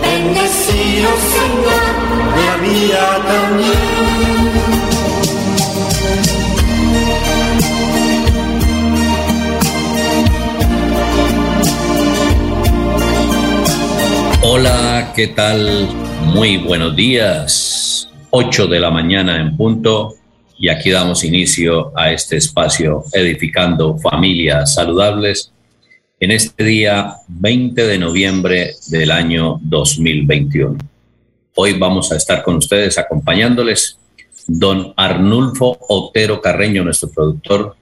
Bendecido Señor, la vida también. Hola, ¿qué tal? Muy buenos días. 8 de la mañana en punto y aquí damos inicio a este espacio edificando familias saludables en este día 20 de noviembre del año 2021. Hoy vamos a estar con ustedes acompañándoles don Arnulfo Otero Carreño, nuestro productor,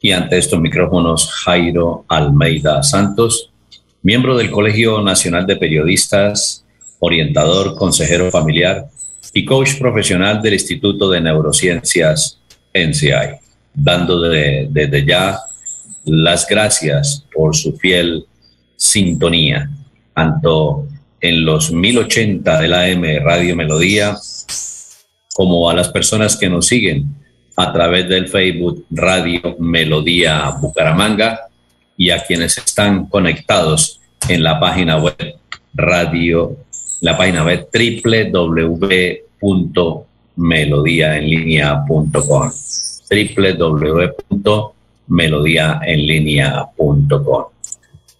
y ante estos micrófonos Jairo Almeida Santos, miembro del Colegio Nacional de Periodistas, orientador, consejero familiar y coach profesional del Instituto de Neurociencias NCI, dando desde ya las gracias por su fiel sintonía, tanto en los 1080 de la AM Radio Melodía, como a las personas que nos siguen a través del Facebook Radio Melodía Bucaramanga y a quienes están conectados en la página web radio, la página web www.melodiaenlinea.com www melodíaenlínea.com.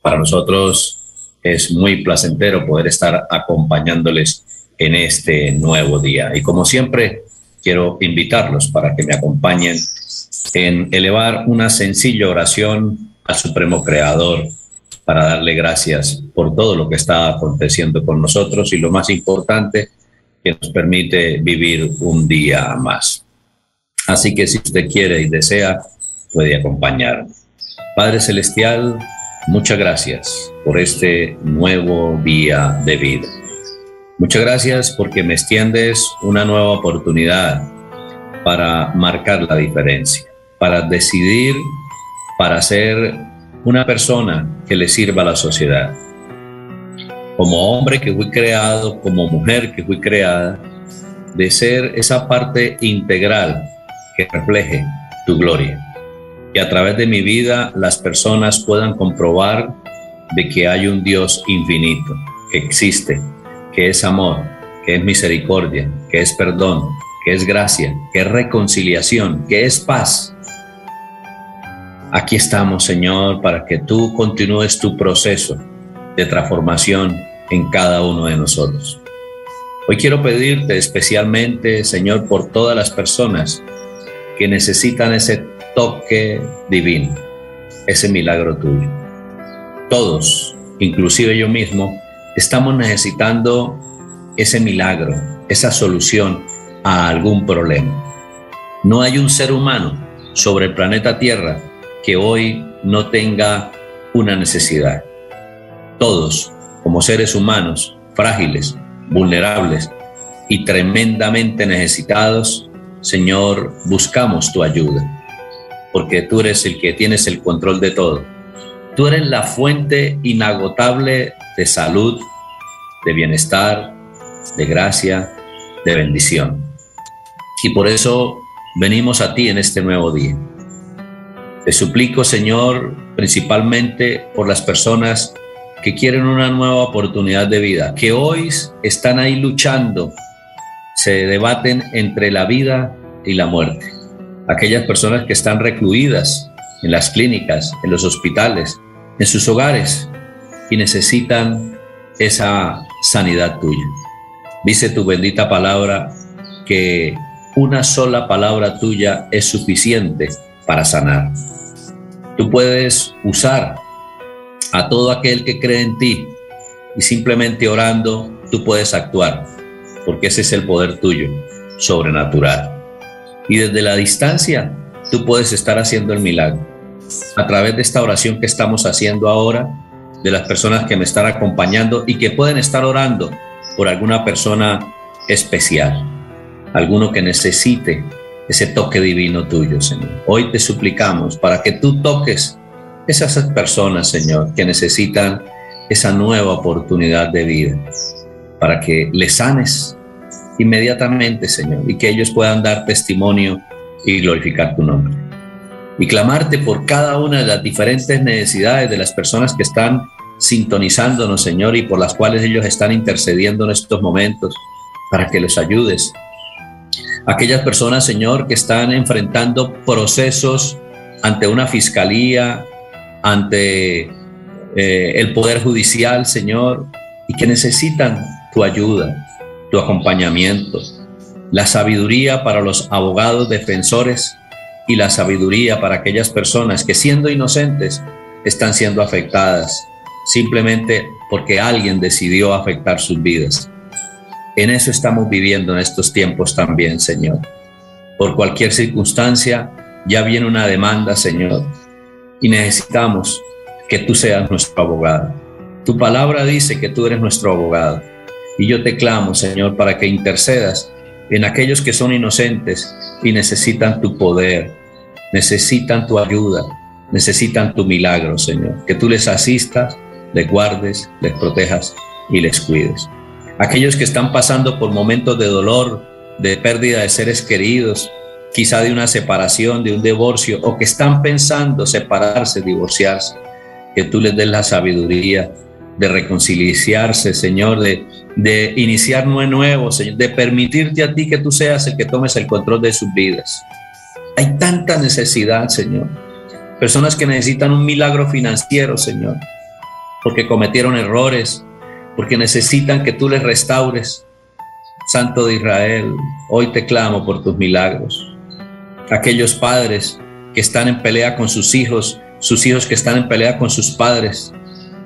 Para nosotros es muy placentero poder estar acompañándoles en este nuevo día. Y como siempre, quiero invitarlos para que me acompañen en elevar una sencilla oración al Supremo Creador para darle gracias por todo lo que está aconteciendo con nosotros y lo más importante, que nos permite vivir un día más. Así que si usted quiere y desea, puede acompañar. Padre Celestial, muchas gracias por este nuevo día de vida. Muchas gracias porque me extiendes una nueva oportunidad para marcar la diferencia, para decidir, para ser una persona que le sirva a la sociedad. Como hombre que fui creado, como mujer que fui creada, de ser esa parte integral que refleje tu gloria que a través de mi vida las personas puedan comprobar de que hay un Dios infinito, que existe, que es amor, que es misericordia, que es perdón, que es gracia, que es reconciliación, que es paz. Aquí estamos, Señor, para que tú continúes tu proceso de transformación en cada uno de nosotros. Hoy quiero pedirte especialmente, Señor, por todas las personas que necesitan ese toque divino, ese milagro tuyo. Todos, inclusive yo mismo, estamos necesitando ese milagro, esa solución a algún problema. No hay un ser humano sobre el planeta Tierra que hoy no tenga una necesidad. Todos, como seres humanos, frágiles, vulnerables y tremendamente necesitados, Señor, buscamos tu ayuda porque tú eres el que tienes el control de todo. Tú eres la fuente inagotable de salud, de bienestar, de gracia, de bendición. Y por eso venimos a ti en este nuevo día. Te suplico, Señor, principalmente por las personas que quieren una nueva oportunidad de vida, que hoy están ahí luchando, se debaten entre la vida y la muerte aquellas personas que están recluidas en las clínicas, en los hospitales, en sus hogares y necesitan esa sanidad tuya. Dice tu bendita palabra que una sola palabra tuya es suficiente para sanar. Tú puedes usar a todo aquel que cree en ti y simplemente orando tú puedes actuar, porque ese es el poder tuyo, sobrenatural. Y desde la distancia tú puedes estar haciendo el milagro. A través de esta oración que estamos haciendo ahora, de las personas que me están acompañando y que pueden estar orando por alguna persona especial, alguno que necesite ese toque divino tuyo, Señor. Hoy te suplicamos para que tú toques esas personas, Señor, que necesitan esa nueva oportunidad de vida, para que les sanes inmediatamente, Señor, y que ellos puedan dar testimonio y glorificar tu nombre. Y clamarte por cada una de las diferentes necesidades de las personas que están sintonizándonos, Señor, y por las cuales ellos están intercediendo en estos momentos, para que les ayudes. Aquellas personas, Señor, que están enfrentando procesos ante una fiscalía, ante eh, el Poder Judicial, Señor, y que necesitan tu ayuda, tu acompañamiento, la sabiduría para los abogados defensores y la sabiduría para aquellas personas que siendo inocentes están siendo afectadas simplemente porque alguien decidió afectar sus vidas. En eso estamos viviendo en estos tiempos también, Señor. Por cualquier circunstancia, ya viene una demanda, Señor, y necesitamos que tú seas nuestro abogado. Tu palabra dice que tú eres nuestro abogado. Y yo te clamo, Señor, para que intercedas en aquellos que son inocentes y necesitan tu poder, necesitan tu ayuda, necesitan tu milagro, Señor. Que tú les asistas, les guardes, les protejas y les cuides. Aquellos que están pasando por momentos de dolor, de pérdida de seres queridos, quizá de una separación, de un divorcio, o que están pensando separarse, divorciarse, que tú les des la sabiduría de reconciliarse, Señor, de, de iniciar nuevo, Señor, de permitirte a ti que tú seas el que tomes el control de sus vidas. Hay tanta necesidad, Señor. Personas que necesitan un milagro financiero, Señor, porque cometieron errores, porque necesitan que tú les restaures. Santo de Israel, hoy te clamo por tus milagros aquellos padres que están en pelea con sus hijos, sus hijos que están en pelea con sus padres.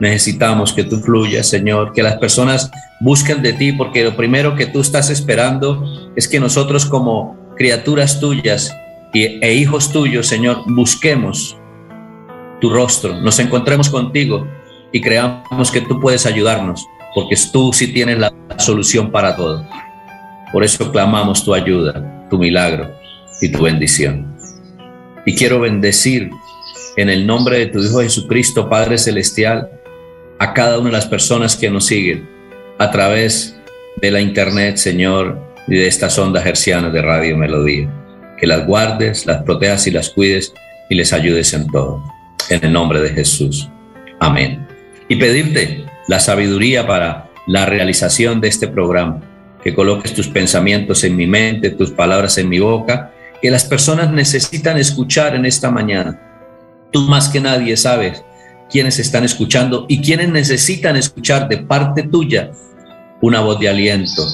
Necesitamos que tú fluyas, Señor, que las personas busquen de ti, porque lo primero que tú estás esperando es que nosotros como criaturas tuyas e hijos tuyos, Señor, busquemos tu rostro, nos encontremos contigo y creamos que tú puedes ayudarnos, porque tú sí tienes la solución para todo. Por eso clamamos tu ayuda, tu milagro y tu bendición. Y quiero bendecir en el nombre de tu Hijo Jesucristo, Padre Celestial, a cada una de las personas que nos siguen a través de la internet, Señor, y de estas ondas hercianas de Radio Melodía. Que las guardes, las protejas y las cuides y les ayudes en todo. En el nombre de Jesús. Amén. Y pedirte la sabiduría para la realización de este programa, que coloques tus pensamientos en mi mente, tus palabras en mi boca que las personas necesitan escuchar en esta mañana. Tú más que nadie sabes quiénes están escuchando y quiénes necesitan escuchar de parte tuya una voz de aliento,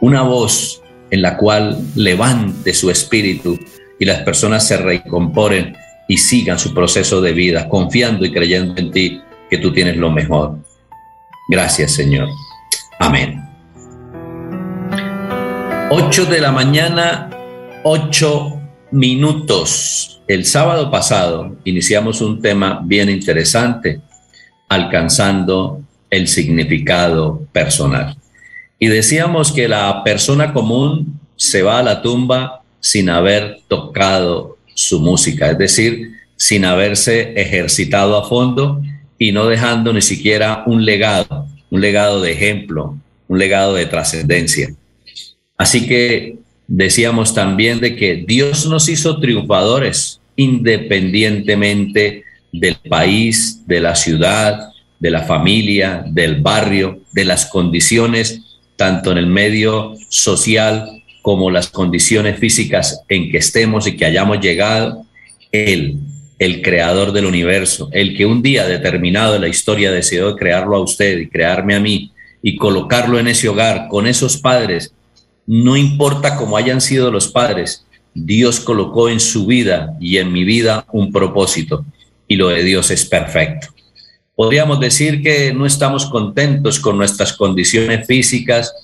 una voz en la cual levante su espíritu y las personas se recomporen y sigan su proceso de vida, confiando y creyendo en ti que tú tienes lo mejor. Gracias, Señor. Amén. 8 de la mañana, ocho minutos. El sábado pasado iniciamos un tema bien interesante, alcanzando el significado personal. Y decíamos que la persona común se va a la tumba sin haber tocado su música, es decir, sin haberse ejercitado a fondo y no dejando ni siquiera un legado, un legado de ejemplo, un legado de trascendencia. Así que decíamos también de que Dios nos hizo triunfadores independientemente del país, de la ciudad, de la familia, del barrio, de las condiciones, tanto en el medio social como las condiciones físicas en que estemos y que hayamos llegado. Él, el creador del universo, el que un día determinado en la historia decidió crearlo a usted y crearme a mí y colocarlo en ese hogar con esos padres no importa cómo hayan sido los padres, Dios colocó en su vida y en mi vida un propósito y lo de Dios es perfecto. Podríamos decir que no estamos contentos con nuestras condiciones físicas,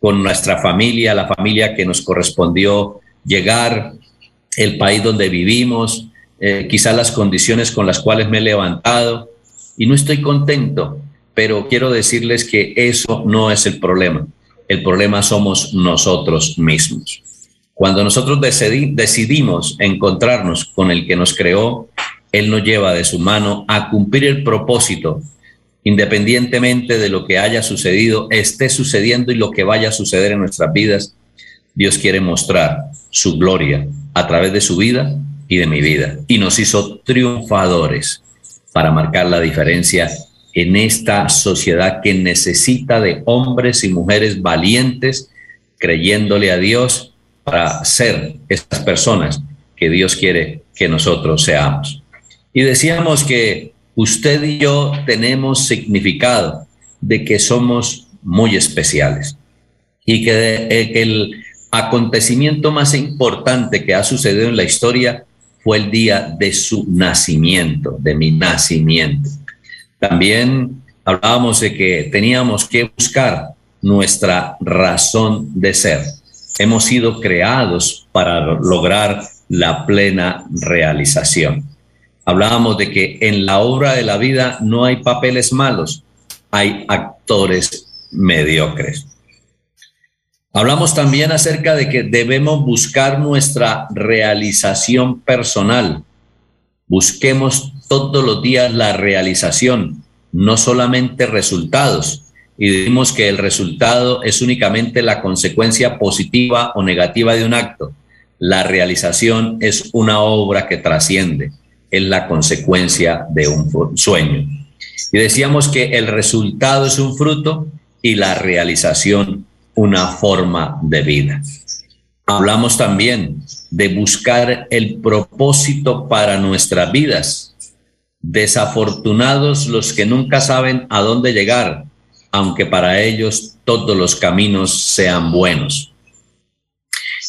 con nuestra familia, la familia que nos correspondió llegar, el país donde vivimos, eh, quizás las condiciones con las cuales me he levantado, y no estoy contento, pero quiero decirles que eso no es el problema. El problema somos nosotros mismos. Cuando nosotros decidimos encontrarnos con el que nos creó, Él nos lleva de su mano a cumplir el propósito, independientemente de lo que haya sucedido, esté sucediendo y lo que vaya a suceder en nuestras vidas. Dios quiere mostrar su gloria a través de su vida y de mi vida. Y nos hizo triunfadores para marcar la diferencia en esta sociedad que necesita de hombres y mujeres valientes, creyéndole a Dios para ser estas personas que Dios quiere que nosotros seamos. Y decíamos que usted y yo tenemos significado de que somos muy especiales y que, eh, el acontecimiento más importante que ha sucedido en la historia fue el día de su nacimiento, de mi nacimiento. También hablábamos de que teníamos que buscar nuestra razón de ser hemos sido creados para lograr la plena realización. Hablábamos de que en la obra de la vida no hay papeles malos, hay actores mediocres. Hablamos también acerca de que debemos buscar nuestra realización personal. Busquemos todos los días la realización, no solamente resultados y decimos que el resultado es únicamente la consecuencia positiva o negativa de un acto. La realización es una obra que trasciende, es la consecuencia de un sueño. Y decíamos que el resultado es un fruto y la realización una forma de vida. Hablamos también de buscar el propósito para nuestras vidas. Desafortunados los que nunca saben a dónde llegar, aunque para ellos todos los caminos sean buenos.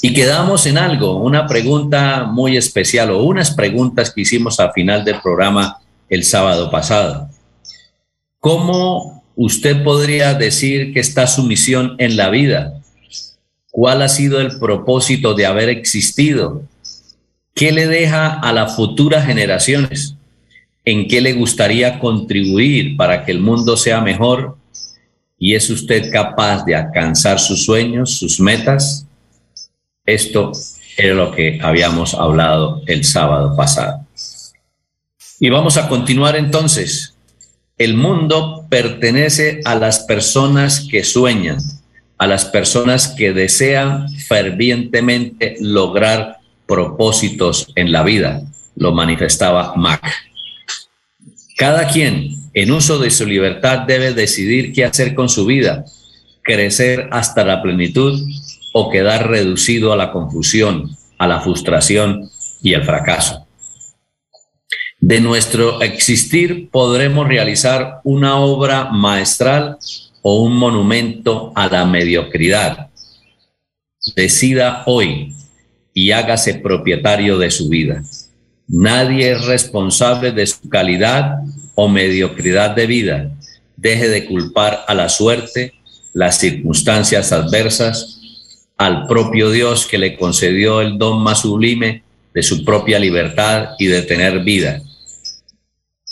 Y quedamos en algo, una pregunta muy especial o unas preguntas que hicimos al final del programa el sábado pasado. ¿Cómo usted podría decir que está su misión en la vida? ¿Cuál ha sido el propósito de haber existido? ¿Qué le deja a las futuras generaciones? ¿En qué le gustaría contribuir para que el mundo sea mejor y es usted capaz de alcanzar sus sueños, sus metas. Esto era lo que habíamos hablado el sábado pasado. Y vamos a continuar entonces. El mundo pertenece a las personas que sueñan, a las personas que desean fervientemente lograr propósitos en la vida, lo manifestaba Mac. Cada quien en uso de su libertad debe decidir qué hacer con su vida, crecer hasta la plenitud o quedar reducido a la confusión, a la frustración y el fracaso. De nuestro existir podremos realizar una obra maestral o un monumento a la mediocridad. Decida hoy y hágase propietario de su vida. Nadie es responsable de su calidad o mediocridad de vida, deje de culpar a la suerte, las circunstancias adversas, al propio Dios que le concedió el don más sublime de su propia libertad y de tener vida.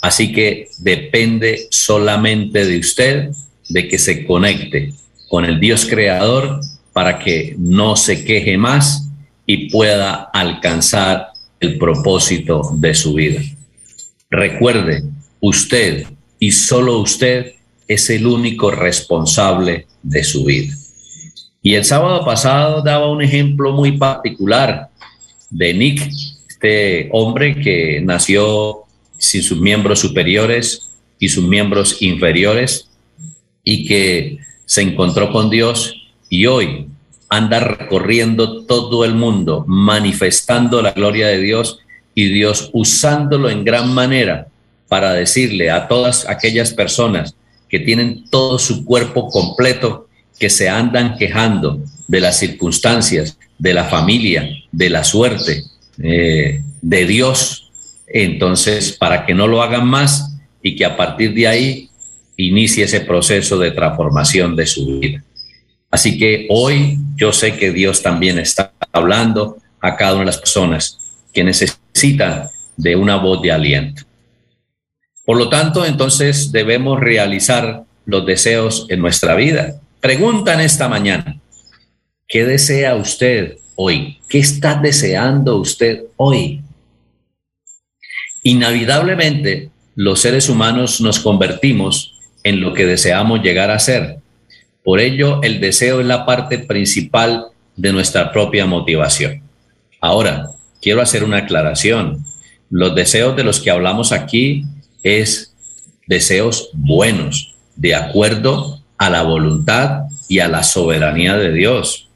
Así que depende solamente de usted de que se conecte con el Dios creador para que no se queje más y pueda alcanzar el propósito de su vida. Recuerde, usted y solo usted es el único responsable de su vida. Y el sábado pasado daba un ejemplo muy particular de Nick, este hombre que nació sin sus miembros superiores y sus miembros inferiores y que se encontró con Dios y hoy anda recorriendo todo el mundo, manifestando la gloria de Dios y Dios usándolo en gran manera para decirle a todas aquellas personas que tienen todo su cuerpo completo, que se andan quejando de las circunstancias, de la familia, de la suerte, eh, de Dios. Entonces, para que no lo hagan más y que a partir de ahí inicie ese proceso de transformación de su vida. Así que hoy yo sé que Dios también está hablando a cada una de las personas que necesitan de una voz de aliento. Por lo tanto, entonces debemos realizar los deseos en nuestra vida. Preguntan esta mañana, ¿qué desea usted hoy? ¿Qué está deseando usted hoy? Inevitablemente, los seres humanos nos convertimos en lo que deseamos llegar a ser. Por ello, el deseo es la parte principal de nuestra propia motivación. Ahora, quiero hacer una aclaración. Los deseos de los que hablamos aquí es deseos buenos, de acuerdo a la voluntad y a la soberanía de Dios.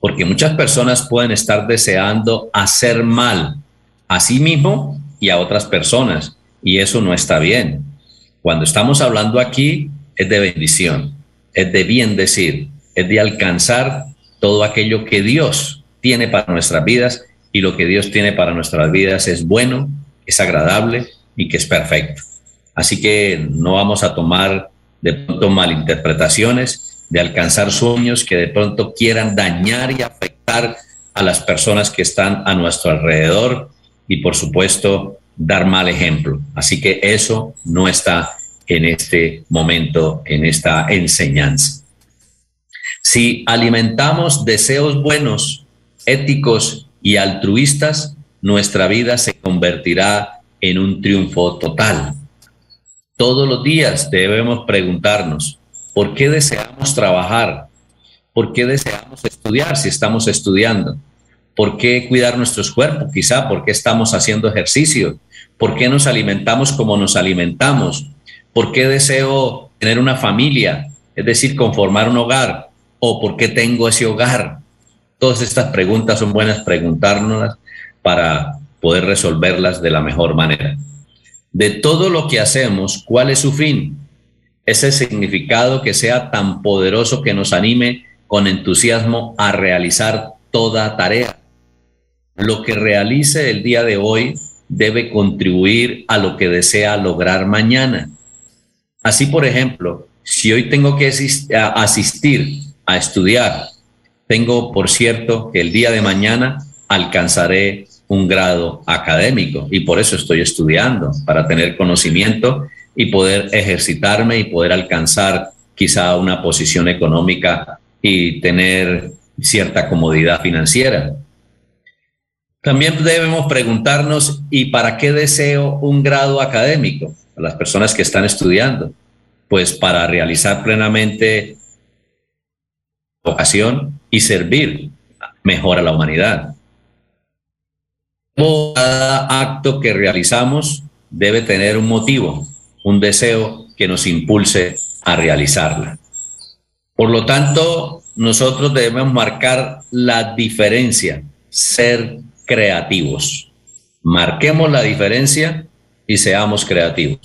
Porque muchas personas pueden estar deseando hacer mal a sí mismo y a otras personas, y eso no está bien. Cuando estamos hablando aquí es de bendición, es de bien decir, es de alcanzar todo aquello que Dios tiene para nuestras vidas y lo que Dios tiene para nuestras vidas es bueno, es agradable y que es perfecto. Así que no vamos a tomar de pronto malinterpretaciones, de alcanzar sueños que de pronto quieran dañar y afectar a las personas que están a nuestro alrededor y por supuesto dar mal ejemplo. Así que eso no está en este momento, en esta enseñanza. Si alimentamos deseos buenos, éticos y altruistas, nuestra vida se convertirá en un triunfo total. Todos los días debemos preguntarnos, ¿por qué deseamos trabajar? ¿Por qué deseamos estudiar si estamos estudiando? ¿Por qué cuidar nuestros cuerpos? Quizá, ¿por qué estamos haciendo ejercicio? ¿Por qué nos alimentamos como nos alimentamos? ¿Por qué deseo tener una familia? Es decir, conformar un hogar. ¿O por qué tengo ese hogar? Todas estas preguntas son buenas preguntárnoslas para poder resolverlas de la mejor manera de todo lo que hacemos, ¿cuál es su fin? Ese significado que sea tan poderoso que nos anime con entusiasmo a realizar toda tarea. Lo que realice el día de hoy debe contribuir a lo que desea lograr mañana. Así, por ejemplo, si hoy tengo que asistir a estudiar, tengo por cierto que el día de mañana alcanzaré un grado académico y por eso estoy estudiando, para tener conocimiento y poder ejercitarme y poder alcanzar quizá una posición económica y tener cierta comodidad financiera. También debemos preguntarnos, ¿y para qué deseo un grado académico? A las personas que están estudiando, pues para realizar plenamente vocación y servir mejor a la humanidad. Cada acto que realizamos debe tener un motivo, un deseo que nos impulse a realizarla. Por lo tanto, nosotros debemos marcar la diferencia, ser creativos. Marquemos la diferencia y seamos creativos.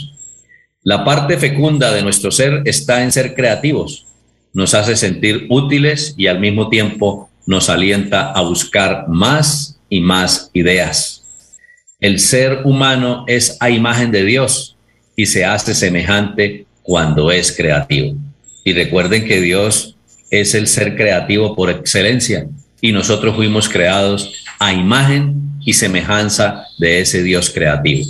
La parte fecunda de nuestro ser está en ser creativos. Nos hace sentir útiles y al mismo tiempo nos alienta a buscar más y más ideas. El ser humano es a imagen de Dios y se hace semejante cuando es creativo. Y recuerden que Dios es el ser creativo por excelencia y nosotros fuimos creados a imagen y semejanza de ese Dios creativo.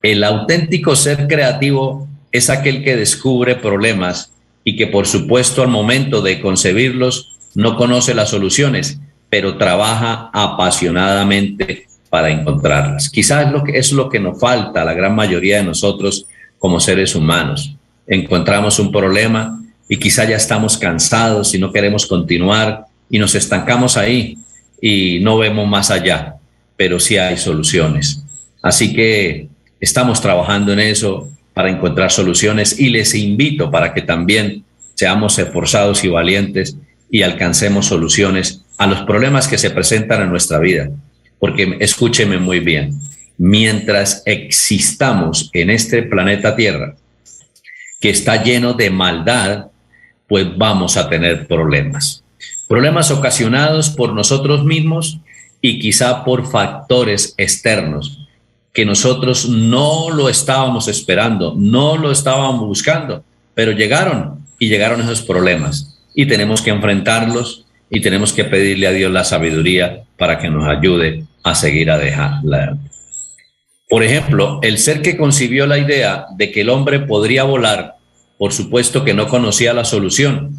El auténtico ser creativo es aquel que descubre problemas y que por supuesto al momento de concebirlos no conoce las soluciones, pero trabaja apasionadamente para encontrarlas. Quizás lo que, es lo que nos falta a la gran mayoría de nosotros como seres humanos. Encontramos un problema y quizá ya estamos cansados y no queremos continuar y nos estancamos ahí y no vemos más allá, pero sí hay soluciones. Así que estamos trabajando en eso para encontrar soluciones y les invito para que también seamos esforzados y valientes y alcancemos soluciones a los problemas que se presentan en nuestra vida. Porque escúcheme muy bien, mientras existamos en este planeta Tierra, que está lleno de maldad, pues vamos a tener problemas. Problemas ocasionados por nosotros mismos y quizá por factores externos que nosotros no lo estábamos esperando, no lo estábamos buscando, pero llegaron y llegaron esos problemas y tenemos que enfrentarlos y tenemos que pedirle a Dios la sabiduría para que nos ayude a seguir a dejarla. Por ejemplo, el ser que concibió la idea de que el hombre podría volar, por supuesto que no conocía la solución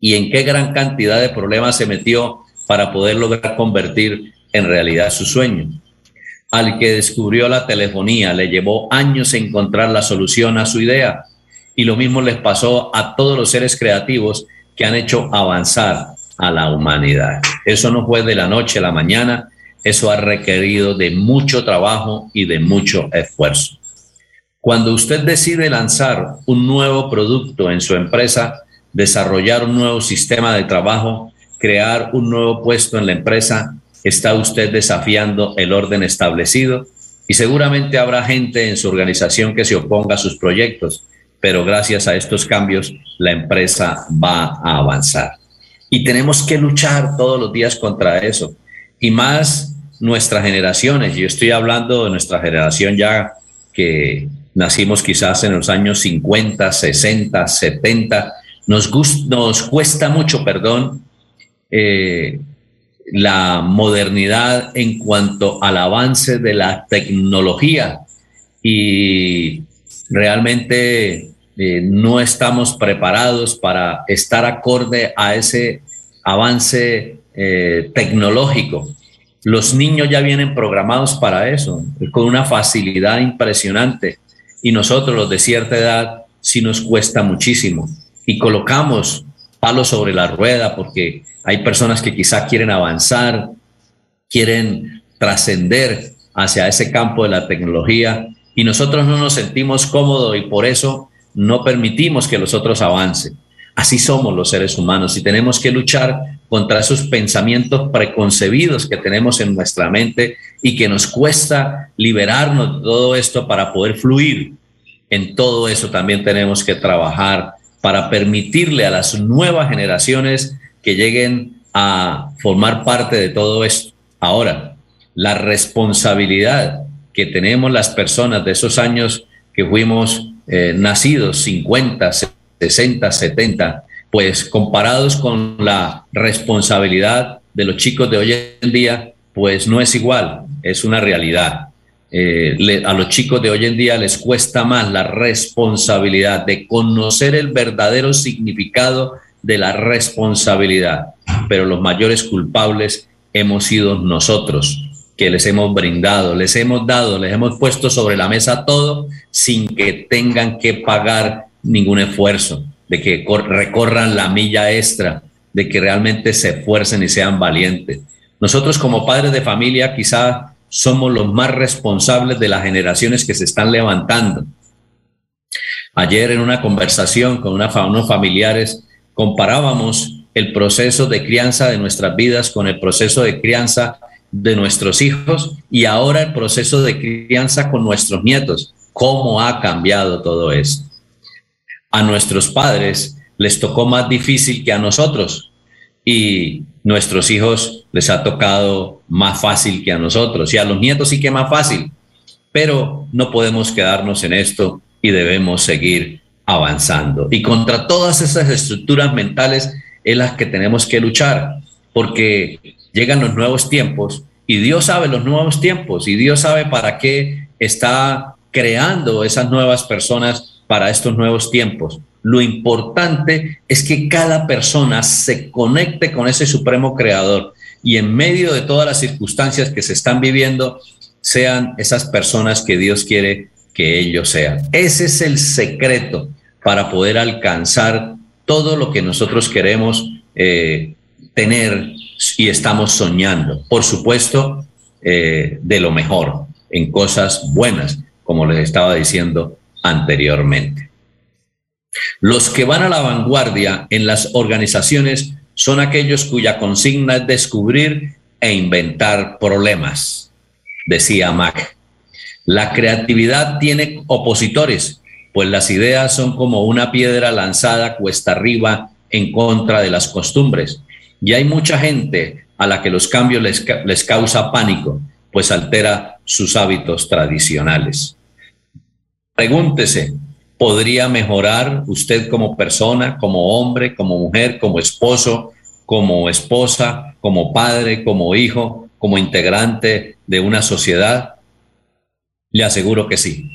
y en qué gran cantidad de problemas se metió para poder lograr convertir en realidad su sueño. Al que descubrió la telefonía le llevó años encontrar la solución a su idea y lo mismo les pasó a todos los seres creativos que han hecho avanzar a la humanidad. Eso no fue de la noche a la mañana, eso ha requerido de mucho trabajo y de mucho esfuerzo. Cuando usted decide lanzar un nuevo producto en su empresa, desarrollar un nuevo sistema de trabajo, crear un nuevo puesto en la empresa, está usted desafiando el orden establecido y seguramente habrá gente en su organización que se oponga a sus proyectos, pero gracias a estos cambios la empresa va a avanzar. Y tenemos que luchar todos los días contra eso. Y más nuestras generaciones, yo estoy hablando de nuestra generación ya que nacimos quizás en los años 50, 60, 70, nos, cuesta mucho, perdón, eh, la modernidad en cuanto al avance de la tecnología y realmente eh, no estamos preparados para estar acorde a ese avance eh, tecnológico. Los niños ya vienen programados para eso, con una facilidad impresionante. Y nosotros, los de cierta edad, sí nos cuesta muchísimo. Y colocamos palos sobre la rueda porque hay personas que quizá quieren avanzar, quieren trascender hacia ese campo de la tecnología y nosotros no nos sentimos cómodos y por eso no permitimos que los otros avancen. Así somos los seres humanos y tenemos que luchar contra esos pensamientos preconcebidos que tenemos en nuestra mente y que nos cuesta liberarnos de todo esto para poder fluir. En todo eso también tenemos que trabajar para permitirle a las nuevas generaciones que lleguen a formar parte de todo esto. Ahora, la responsabilidad que tenemos las personas de esos años que fuimos eh, nacidos 50, 60, 70, pues comparados con la responsabilidad de los chicos de hoy en día, pues no es igual, es una realidad. Eh, a los chicos de hoy en día les cuesta más la responsabilidad de conocer el verdadero significado de la responsabilidad, pero los mayores culpables hemos sido nosotros, que les hemos brindado, les hemos dado, les hemos puesto sobre la mesa todo sin que tengan que pagar ningún esfuerzo, de que recorran la milla extra, de que realmente se esfuercen y sean valientes. Nosotros como padres de familia quizá somos los más responsables de las generaciones que se están levantando. Ayer en una conversación con unos familiares comparábamos el proceso de crianza de nuestras vidas con el proceso de crianza de nuestros hijos y ahora el proceso de crianza con nuestros nietos. ¿Cómo ha cambiado todo esto? A nuestros padres les tocó más difícil que a nosotros y nuestros hijos les ha tocado más fácil que a nosotros y a los nietos sí que más fácil. Pero no podemos quedarnos en esto y debemos seguir avanzando. Y contra todas esas estructuras mentales es las que tenemos que luchar, porque llegan los nuevos tiempos y Dios sabe los nuevos tiempos y Dios sabe para qué está creando esas nuevas personas para estos nuevos tiempos. Lo importante es que cada persona se conecte con ese supremo creador y en medio de todas las circunstancias que se están viviendo, sean esas personas que Dios quiere que ellos sean. Ese es el secreto para poder alcanzar todo lo que nosotros queremos eh, tener y estamos soñando. Por supuesto, eh, de lo mejor, en cosas buenas, como les estaba diciendo anteriormente. Los que van a la vanguardia en las organizaciones son aquellos cuya consigna es descubrir e inventar problemas, decía Mac. La creatividad tiene opositores, pues las ideas son como una piedra lanzada cuesta arriba en contra de las costumbres. Y hay mucha gente a la que los cambios les, les causa pánico, pues altera sus hábitos tradicionales. Pregúntese, podría mejorar usted como persona, como hombre, como mujer, como esposo, como esposa, como padre, como hijo, como integrante de una sociedad? Le aseguro que sí.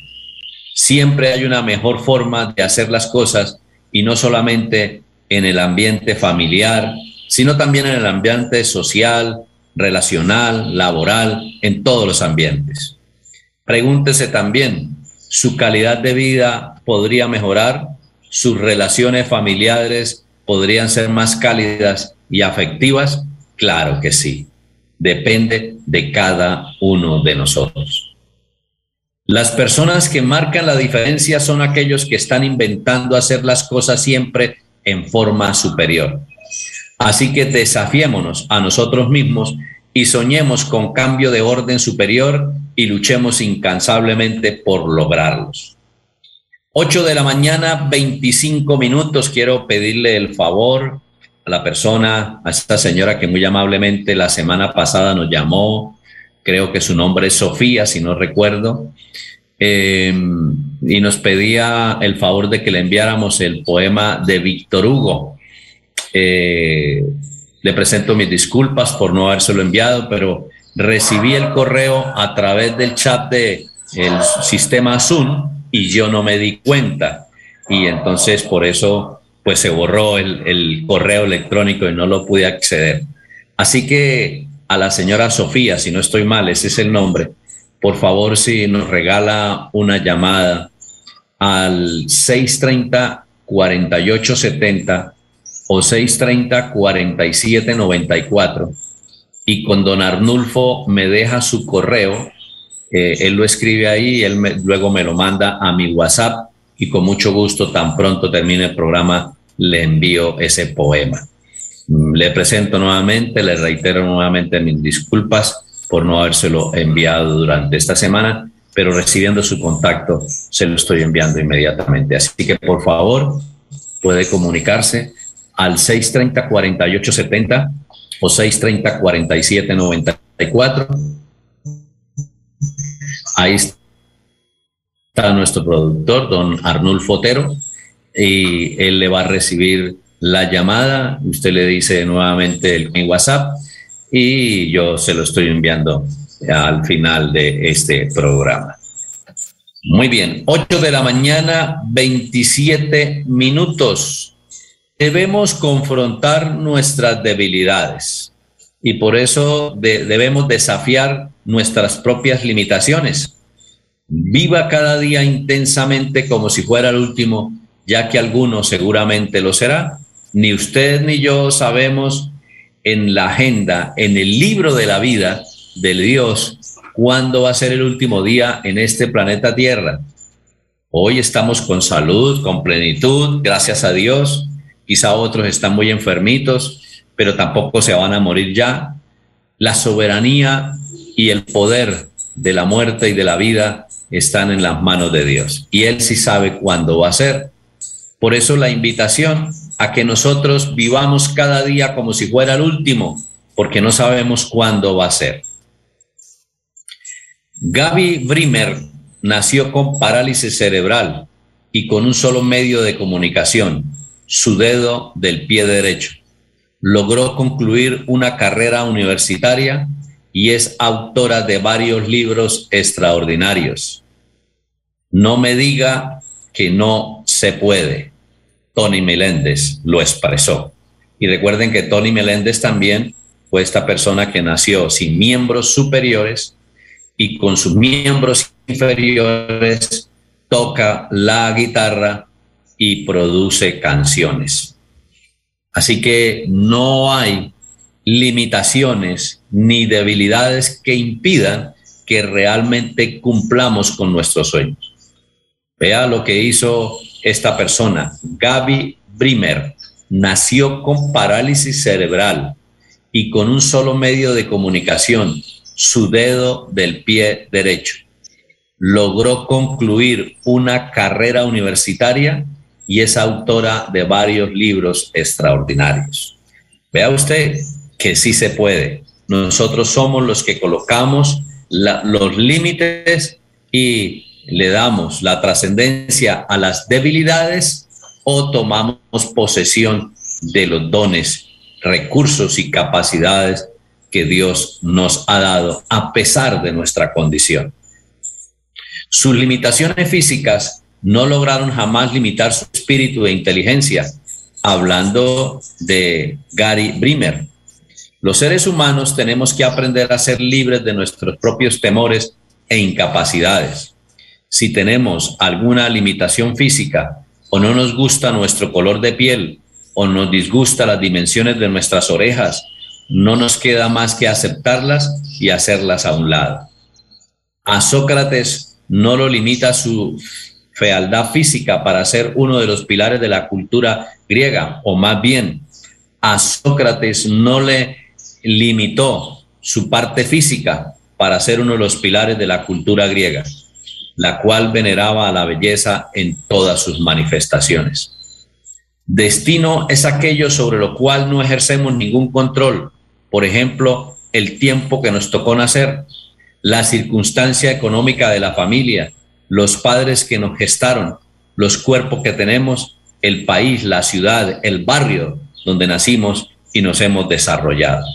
Siempre hay una mejor forma de hacer las cosas y no solamente en el ambiente familiar, sino también en el ambiente social, relacional, laboral, en todos los ambientes. Pregúntese también, ¿su calidad de vida podría mejorar? ¿Sus relaciones familiares podrían ser más cálidas y afectivas? Claro que sí. Depende de cada uno de nosotros. Las personas que marcan la diferencia son aquellos que están inventando hacer las cosas siempre en forma superior. Así que desafiémonos a nosotros mismos y soñemos con cambio de orden superior y luchemos incansablemente por lograrlos. 8 de la mañana, 25 minutos. Quiero pedirle el favor a la persona, a esta señora que muy amablemente la semana pasada nos llamó, creo que su nombre es Sofía, si no recuerdo, em, y nos pedía el favor de que le enviáramos el poema de Víctor Hugo. Eh, le presento mis disculpas por no habérselo enviado, pero recibí el correo a través del chat del el sistema Zoom y yo no me di cuenta. Y entonces por eso pues se borró el, correo electrónico y no lo pude acceder. Así que a la señora Sofía, si no estoy mal, ese es el nombre, por favor si nos regala una llamada al 630 4870 o 630 4794 y con don Arnulfo me deja su correo, eh, él lo escribe ahí él luego me lo manda a mi WhatsApp y con mucho gusto, tan pronto termine el programa, le envío ese poema. Mm, le presento nuevamente, le reitero nuevamente mis disculpas por no habérselo enviado durante esta semana, pero recibiendo su contacto se lo estoy enviando inmediatamente. Así que por favor puede comunicarse al 630-4870 o 630-4794. Ahí está nuestro productor, don Arnulfo Otero, y él le va a recibir la llamada, usted le dice nuevamente el, en WhatsApp y yo se lo estoy enviando al final de este programa. Muy bien, 8 de la mañana, 27 minutos. Debemos confrontar nuestras debilidades y por eso debemos desafiar nuestras propias limitaciones. Viva cada día intensamente como si fuera el último ya que alguno seguramente lo será. Ni usted ni yo sabemos en la agenda, en el libro de la vida del Dios, cuándo va a ser el último día en este planeta Tierra. Hoy estamos con salud, con plenitud, gracias a Dios. Quizá otros están muy enfermitos, pero tampoco se van a morir ya. La soberanía y el poder de la muerte y de la vida están en las manos de Dios. Y Él sí sabe cuándo va a ser. Por eso la invitación a que nosotros vivamos cada día como si fuera el último, porque no sabemos cuándo va a ser. Gaby Brimer nació con parálisis cerebral y con un solo medio de comunicación, su dedo del pie derecho. Logró concluir una carrera universitaria y es autora de varios libros extraordinarios. No me diga que no se puede. Tony Meléndez lo expresó. Y recuerden que Tony Meléndez también fue esta persona que nació sin miembros superiores y con sus miembros inferiores toca la guitarra y produce canciones. Así que no hay limitaciones ni debilidades que impidan que realmente cumplamos con nuestros sueños. Vea lo que hizo esta persona, Gaby Brimer, nació con parálisis cerebral y con un solo medio de comunicación, su dedo del pie derecho. Logró concluir una carrera universitaria y es autora de varios libros extraordinarios. Vea usted que sí se puede. Nosotros somos los que colocamos los límites y le damos la trascendencia a las debilidades o tomamos posesión de los dones, recursos y capacidades que Dios nos ha dado a pesar de nuestra condición. Sus limitaciones físicas no lograron jamás limitar su espíritu e inteligencia, hablando de Gary Brimer. Los seres humanos tenemos que aprender a ser libres de nuestros propios temores e incapacidades. Si tenemos alguna limitación física o no nos gusta nuestro color de piel o nos disgusta las dimensiones de nuestras orejas, no nos queda más que aceptarlas y hacerlas a un lado. A Sócrates no lo limita su fealdad física para ser uno de los pilares de la cultura griega, o más bien, a Sócrates no le limitó su parte física para ser uno de los pilares de la cultura griega, la cual veneraba a la belleza en todas sus manifestaciones. Destino es aquello sobre lo cual no ejercemos ningún control, por ejemplo, el tiempo que nos tocó nacer, la circunstancia económica de la familia, los padres que nos gestaron, los cuerpos que tenemos, el país, la ciudad, el barrio donde nacimos y nos hemos desarrollado.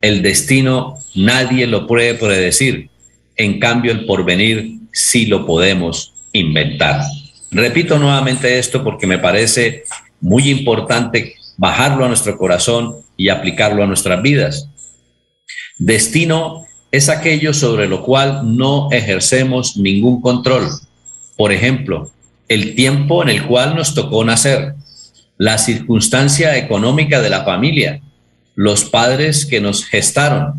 El destino nadie lo puede predecir, en cambio el porvenir sí lo podemos inventar. Repito nuevamente esto porque me parece muy importante bajarlo a nuestro corazón y aplicarlo a nuestras vidas. Destino es aquello sobre lo cual no ejercemos ningún control. Por ejemplo, el tiempo en el cual nos tocó nacer, la circunstancia económica de la familia, los padres que nos gestaron,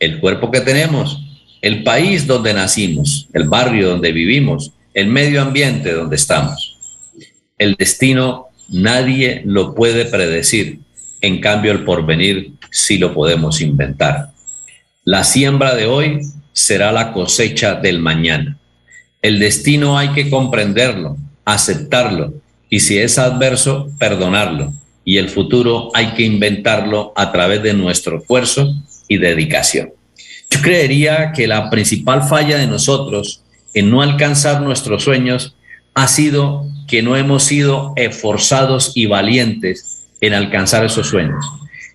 el cuerpo que tenemos, el país donde nacimos, el barrio donde vivimos, el medio ambiente donde estamos. El destino nadie lo puede predecir, en cambio el porvenir sí lo podemos inventar. La siembra de hoy será la cosecha del mañana. El destino hay que comprenderlo, aceptarlo y si es adverso, perdonarlo. Y el futuro hay que inventarlo a través de nuestro esfuerzo y dedicación. Yo creería que la principal falla de nosotros en no alcanzar nuestros sueños ha sido que no hemos sido esforzados y valientes en alcanzar esos sueños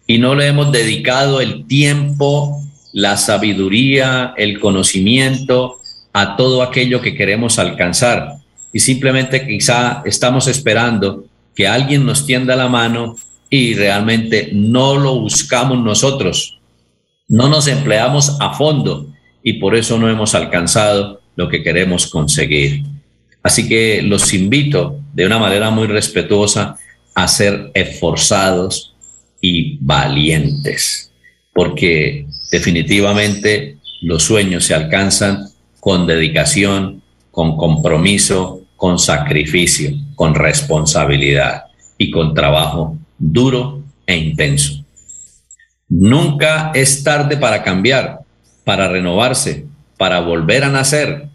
y no le hemos dedicado el tiempo la sabiduría, el conocimiento a todo aquello que queremos alcanzar. Y simplemente quizá estamos esperando que alguien nos tienda la mano y realmente no lo buscamos nosotros. No nos empleamos a fondo y por eso no hemos alcanzado lo que queremos conseguir. Así que los invito de una manera muy respetuosa a ser esforzados y valientes, porque definitivamente los sueños se alcanzan con dedicación, con compromiso, con sacrificio, con responsabilidad y con trabajo duro e intenso. Nunca es tarde para cambiar, para renovarse, para volver a nacer.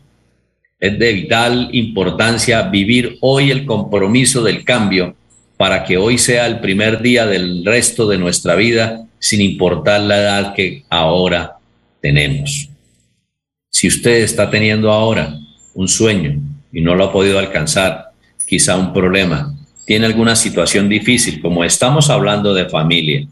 Es de vital importancia vivir hoy el compromiso del cambio para que hoy sea el primer día del resto de nuestra vida sin importar la edad que ahora tenemos. Si usted está teniendo ahora un sueño y no lo ha podido alcanzar, quizá un problema, tiene alguna situación difícil, como estamos hablando de familia,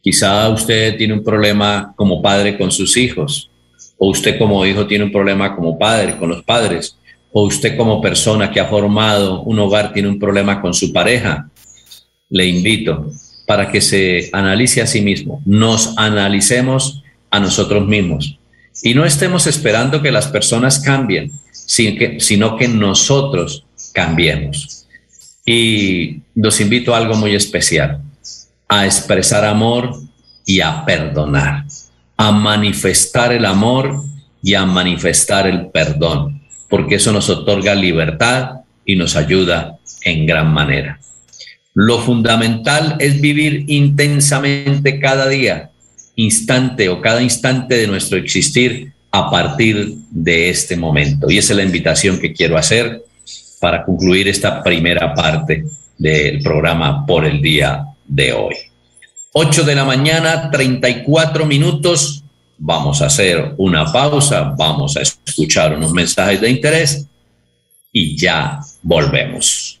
quizá usted tiene un problema como padre con sus hijos, o usted como hijo tiene un problema como padre con los padres, o usted como persona que ha formado un hogar tiene un problema con su pareja, le invito para que se analice a sí mismo, nos analicemos a nosotros mismos y no estemos esperando que las personas cambien, sino que nosotros cambiemos. Y los invito a algo muy especial, a expresar amor y a perdonar, a manifestar el amor y a manifestar el perdón, porque eso nos otorga libertad y nos ayuda en gran manera. Lo fundamental es vivir intensamente cada día, instante o cada instante de nuestro existir a partir de este momento. Y esa es la invitación que quiero hacer para concluir esta primera parte del programa por el día de hoy. 8 de la mañana, 34 minutos. Vamos a hacer una pausa, vamos a escuchar unos mensajes de interés y ya volvemos.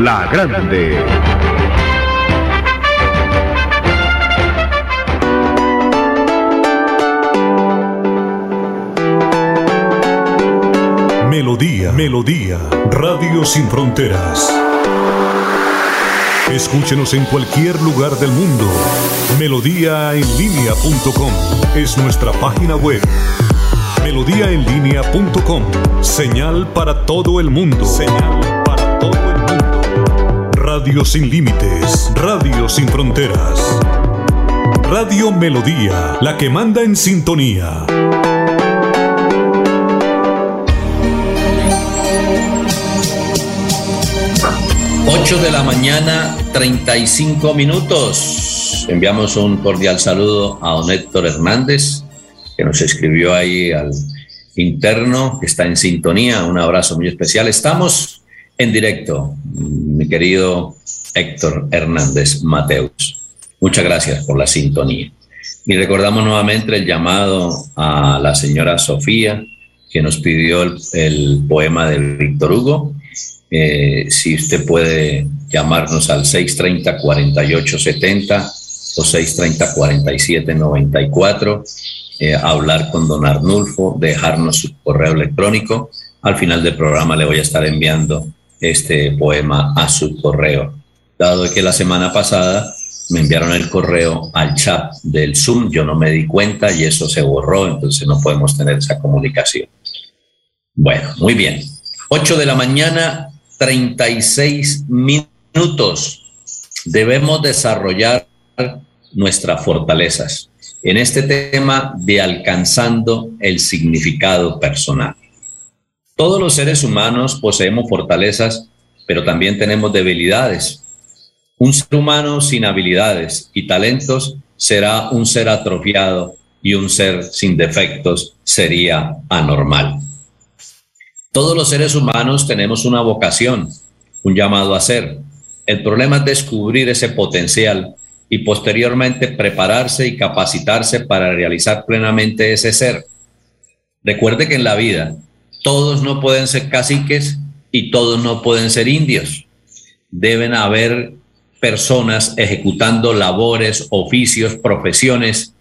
La Grande. Melodía, Melodía, Radio Sin Fronteras. Escúchenos en cualquier lugar del mundo. Melodíaenlínea.com es nuestra página web. Melodíaenlínea.com, señal para todo el mundo. Señal para todo el mundo. Radio sin límites, Radio sin fronteras. Radio Melodía, la que manda en sintonía. 8 de la mañana, 35 minutos. Enviamos un cordial saludo a don Héctor Hernández, que nos escribió ahí al interno, que está en sintonía. Un abrazo muy especial. Estamos en directo, mi querido Héctor Hernández Mateus. Muchas gracias por la sintonía. Y recordamos nuevamente el llamado a la señora Sofía, que nos pidió el, poema de Víctor Hugo eh, si usted puede llamarnos al 630-4870 o 630-4794, eh, hablar con don Arnulfo, dejarnos su correo electrónico. Al final del programa le voy a estar enviando este poema a su correo. Dado que la semana pasada me enviaron el correo al chat del Zoom, yo no me di cuenta y eso se borró, entonces no podemos tener esa comunicación. Bueno, muy bien. 8 de la mañana, 36 minutos. Debemos desarrollar nuestras fortalezas en este tema de alcanzando el significado personal. Todos los seres humanos poseemos fortalezas, pero también tenemos debilidades. Un ser humano sin habilidades y talentos será un ser atrofiado y un ser sin defectos sería anormal. Todos los seres humanos tenemos una vocación, un llamado a ser. El problema es descubrir ese potencial y posteriormente prepararse y capacitarse para realizar plenamente ese ser. Recuerde que en la vida todos no pueden ser caciques y todos no pueden ser indios. Deben haber personas ejecutando labores, oficios, profesiones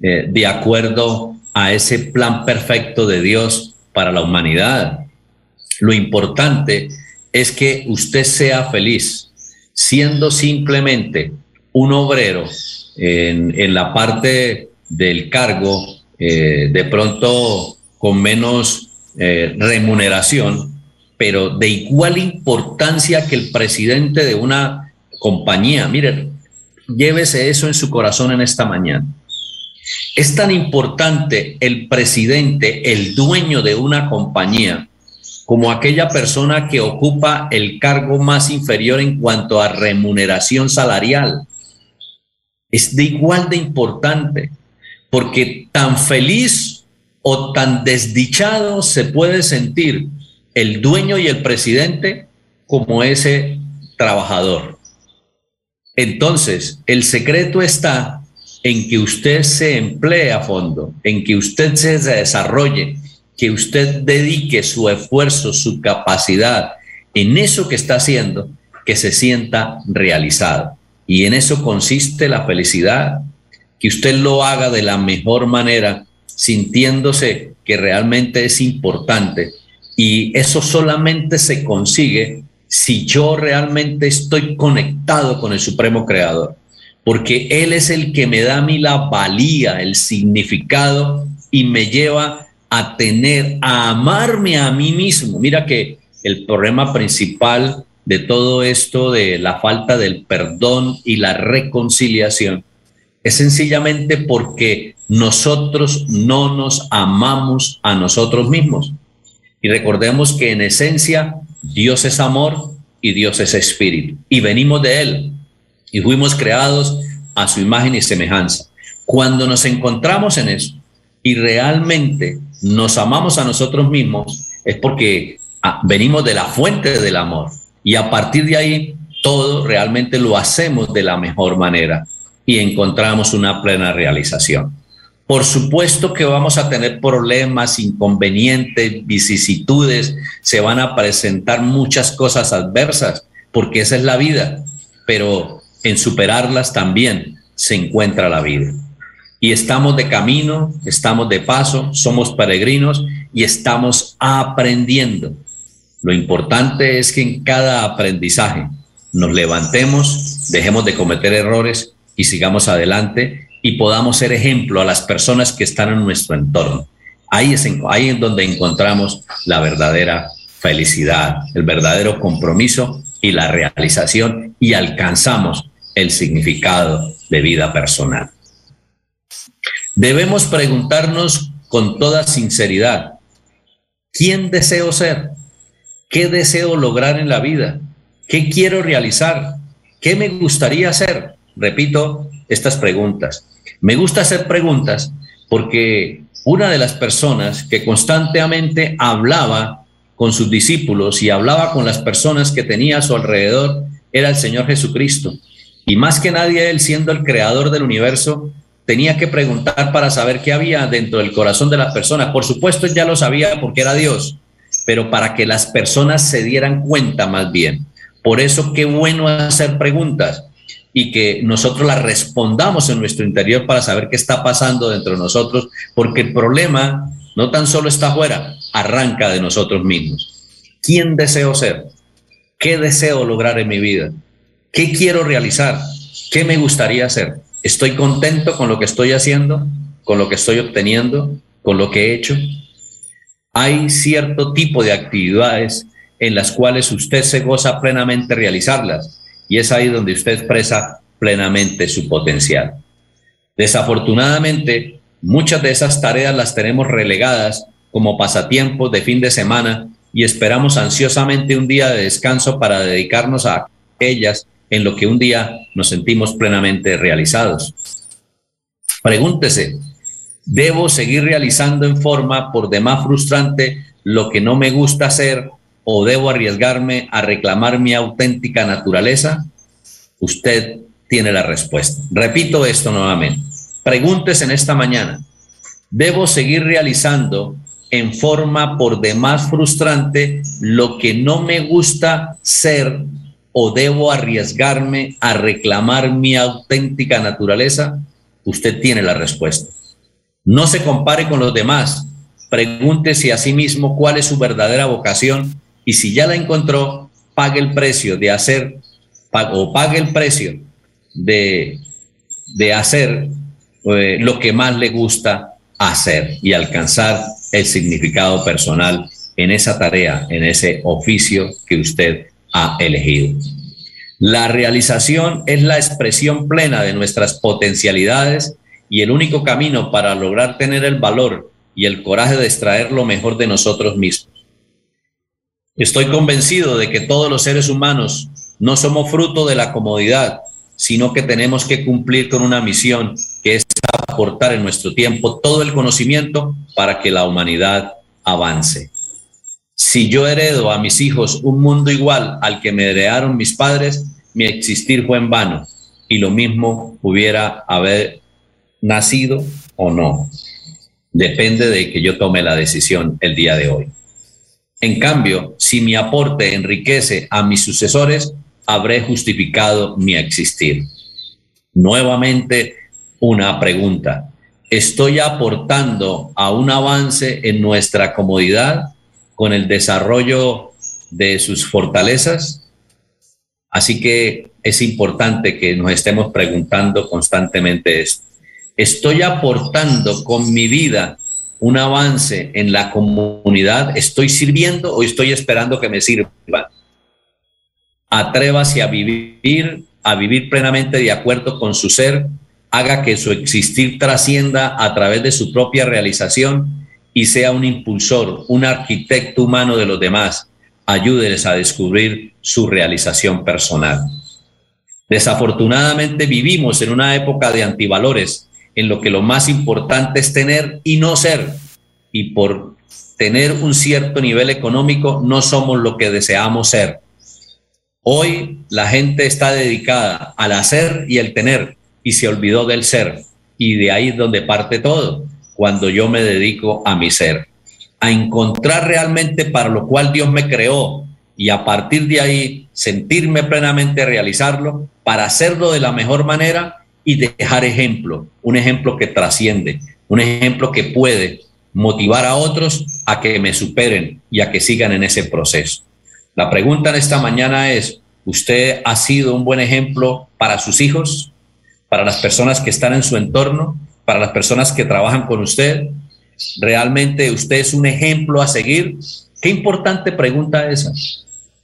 eh, de acuerdo a ese plan perfecto de Dios para la humanidad. Lo importante es que usted sea feliz siendo simplemente un obrero en, la parte del cargo, eh, de pronto con menos eh, remuneración, pero de igual importancia que el presidente de una compañía. Miren, llévese eso en su corazón en esta mañana. Es tan importante el presidente, el dueño de una compañía, como aquella persona que ocupa el cargo más inferior en cuanto a remuneración salarial. Es de igual de importante, porque tan feliz o tan desdichado se puede sentir el dueño y el presidente como ese trabajador. Entonces, el secreto está en que usted se emplee a fondo, en que usted se desarrolle, que usted dedique su esfuerzo, su capacidad en eso que está haciendo, que se sienta realizado. Y en eso consiste la felicidad, que usted lo haga de la mejor manera, sintiéndose que realmente es importante. Y eso solamente se consigue si yo realmente estoy conectado con el Supremo Creador, porque Él es el que me da a mí la valía, el significado y me lleva a tener, a amarme a mí mismo. Mira que el problema principal de todo esto, de la falta del perdón y la reconciliación, es sencillamente porque nosotros no nos amamos a nosotros mismos. Y recordemos que en esencia Dios es amor y Dios es espíritu. Y venimos de Él. Y fuimos creados a su imagen y semejanza. Cuando nos encontramos en eso, y realmente nos amamos a nosotros mismos, es porque ah, venimos de la fuente del amor. Y a partir de ahí, todo realmente lo hacemos de la mejor manera y encontramos una plena realización. Por supuesto que vamos a tener problemas, inconvenientes, vicisitudes, se van a presentar muchas cosas adversas, porque esa es la vida, pero en superarlas también se encuentra la vida. Y estamos de camino, estamos de paso, somos peregrinos y estamos aprendiendo. Lo importante es que en cada aprendizaje nos levantemos, dejemos de cometer errores y sigamos adelante y podamos ser ejemplo a las personas que están en nuestro entorno. Ahí es, ahí donde encontramos la verdadera felicidad, el verdadero compromiso y la realización y alcanzamos el significado de vida personal. Debemos preguntarnos con toda sinceridad, ¿quién deseo ser? ¿Qué deseo lograr en la vida? ¿Qué quiero realizar? ¿Qué me gustaría hacer? Repito estas preguntas. Me gusta hacer preguntas porque una de las personas que constantemente hablaba con sus discípulos y hablaba con las personas que tenía a su alrededor era el Señor Jesucristo. Y más que nadie, Él siendo el creador del universo, tenía que preguntar para saber qué había dentro del corazón de las personas. Por supuesto, ya lo sabía porque era Dios, pero para que las personas se dieran cuenta más bien. Por eso, qué bueno hacer preguntas y que nosotros las respondamos en nuestro interior para saber qué está pasando dentro de nosotros, porque el problema no tan solo está afuera, arranca de nosotros mismos. ¿Quién deseo ser? ¿Qué deseo lograr en mi vida? ¿Qué quiero realizar? ¿Qué me gustaría hacer? ¿Estoy contento con lo que estoy haciendo? ¿Con lo que estoy obteniendo? ¿Con lo que he hecho? Hay cierto tipo de actividades en las cuales usted se goza plenamente realizarlas y es ahí donde usted expresa plenamente su potencial. Desafortunadamente, muchas de esas tareas las tenemos relegadas como pasatiempos de fin de semana y esperamos ansiosamente un día de descanso para dedicarnos a ellas en lo que un día nos sentimos plenamente realizados. Pregúntese, ¿debo seguir realizando en forma por demás frustrante lo que no me gusta hacer o debo arriesgarme a reclamar mi auténtica naturaleza? Usted tiene la respuesta. Repito esto nuevamente. Pregúntese en esta mañana, ¿debo seguir realizando en forma por demás frustrante lo que no me gusta ser o debo arriesgarme a reclamar mi auténtica naturaleza? Usted tiene la respuesta. No se compare con los demás. Pregúntese a sí mismo cuál es su verdadera vocación y si ya la encontró, pague el precio de hacer o pague el precio de, de hacer eh, lo que más le gusta hacer y alcanzar el significado personal en esa tarea, en ese oficio que usted ha elegido. La realización es la expresión plena de nuestras potencialidades y el único camino para lograr tener el valor y el coraje de extraer lo mejor de nosotros mismos. Estoy convencido de que todos los seres humanos no somos fruto de la comodidad, sino que tenemos que cumplir con una misión que es aportar en nuestro tiempo todo el conocimiento para que la humanidad avance. Si yo heredo a mis hijos un mundo igual al que me heredaron mis padres, mi existir fue en vano y lo mismo pudiera haber nacido o no. Depende de que yo tome la decisión el día de hoy. En cambio, si mi aporte enriquece a mis sucesores, habré justificado mi existir. Nuevamente, una pregunta. ¿Estoy aportando a un avance en nuestra comodidad con el desarrollo de sus fortalezas? Así que es importante que nos estemos preguntando constantemente esto. ¿Estoy aportando con mi vida un avance en la comunidad? ¿Estoy sirviendo o estoy esperando que me sirvan? atrévase a vivir, a vivir plenamente de acuerdo con su ser, haga que su existir trascienda a través de su propia realización y sea un impulsor, un arquitecto humano de los demás. Ayúdeles a descubrir su realización personal. Desafortunadamente vivimos en una época de antivalores en lo que lo más importante es tener y no ser. Y por tener un cierto nivel económico no somos lo que deseamos ser. Hoy la gente está dedicada al hacer y el tener y se olvidó del ser. Y de ahí es donde parte todo, cuando yo me dedico a mi ser, a encontrar realmente para lo cual Dios me creó y a partir de ahí sentirme plenamente realizarlo para hacerlo de la mejor manera y dejar ejemplo, un ejemplo que trasciende, un ejemplo que puede motivar a otros a que me superen y a que sigan en ese proceso. La pregunta en esta mañana es, ¿usted ha sido un buen ejemplo para sus hijos, para las personas que están en su entorno, para las personas que trabajan con usted? ¿Realmente usted es un ejemplo a seguir? Qué importante pregunta esa,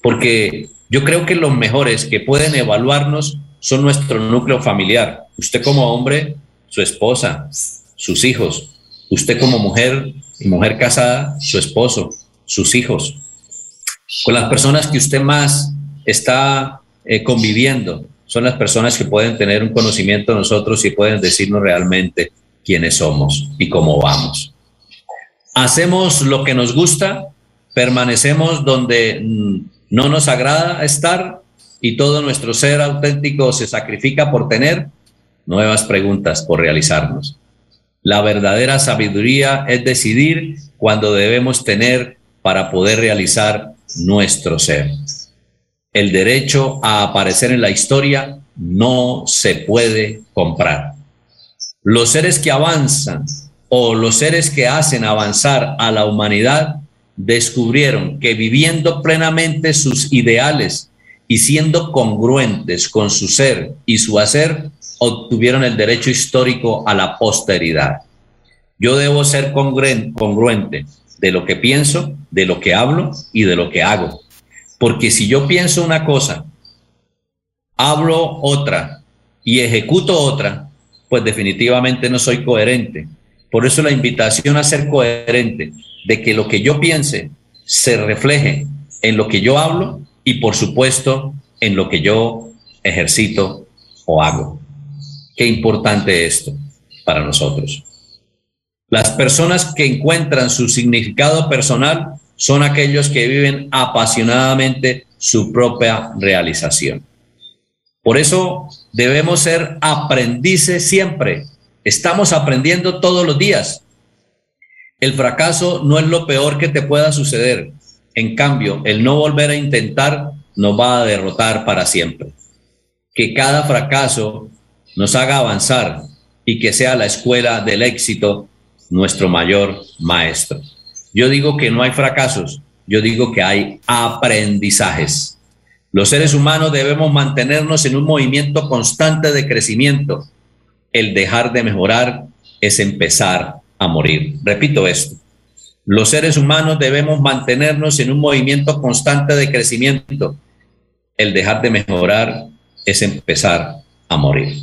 porque yo creo que los mejores que pueden evaluarnos son nuestro núcleo familiar. Usted como hombre, su esposa, sus hijos. Usted como mujer y mujer casada, su esposo, sus hijos. Con las personas que usted más está eh, conviviendo, son las personas que pueden tener un conocimiento de nosotros y pueden decirnos realmente quiénes somos y cómo vamos. Hacemos lo que nos gusta, permanecemos donde mm, no nos agrada estar y todo nuestro ser auténtico se sacrifica por tener nuevas preguntas por realizarnos. La verdadera sabiduría es decidir cuando debemos tener para poder realizar nuestro ser. El derecho a aparecer en la historia no se puede comprar. Los seres que avanzan o los seres que hacen avanzar a la humanidad descubrieron que viviendo plenamente sus ideales y siendo congruentes con su ser y su hacer, obtuvieron el derecho histórico a la posteridad. Yo debo ser congruente de lo que pienso, de lo que hablo y de lo que hago. Porque si yo pienso una cosa, hablo otra y ejecuto otra, pues definitivamente no soy coherente. Por eso la invitación a ser coherente, de que lo que yo piense se refleje en lo que yo hablo y por supuesto en lo que yo ejercito o hago. Qué importante esto para nosotros. Las personas que encuentran su significado personal son aquellos que viven apasionadamente su propia realización. Por eso debemos ser aprendices siempre. Estamos aprendiendo todos los días. El fracaso no es lo peor que te pueda suceder. En cambio, el no volver a intentar nos va a derrotar para siempre. Que cada fracaso nos haga avanzar y que sea la escuela del éxito nuestro mayor maestro. Yo digo que no hay fracasos, yo digo que hay aprendizajes. Los seres humanos debemos mantenernos en un movimiento constante de crecimiento. El dejar de mejorar es empezar a morir. Repito esto. Los seres humanos debemos mantenernos en un movimiento constante de crecimiento. El dejar de mejorar es empezar a morir.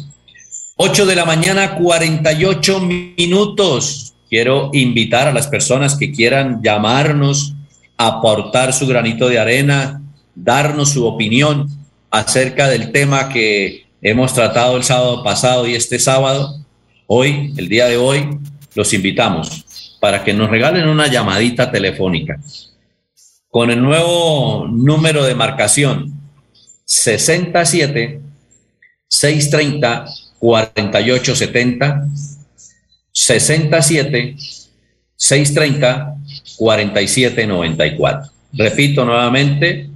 8 de la mañana, 48 minutos. Quiero invitar a las personas que quieran llamarnos, aportar su granito de arena, darnos su opinión acerca del tema que hemos tratado el sábado pasado y este sábado. Hoy, el día de hoy, los invitamos para que nos regalen una llamadita telefónica con el nuevo número de marcación 67 630 4870 67 630 4794. Repito nuevamente,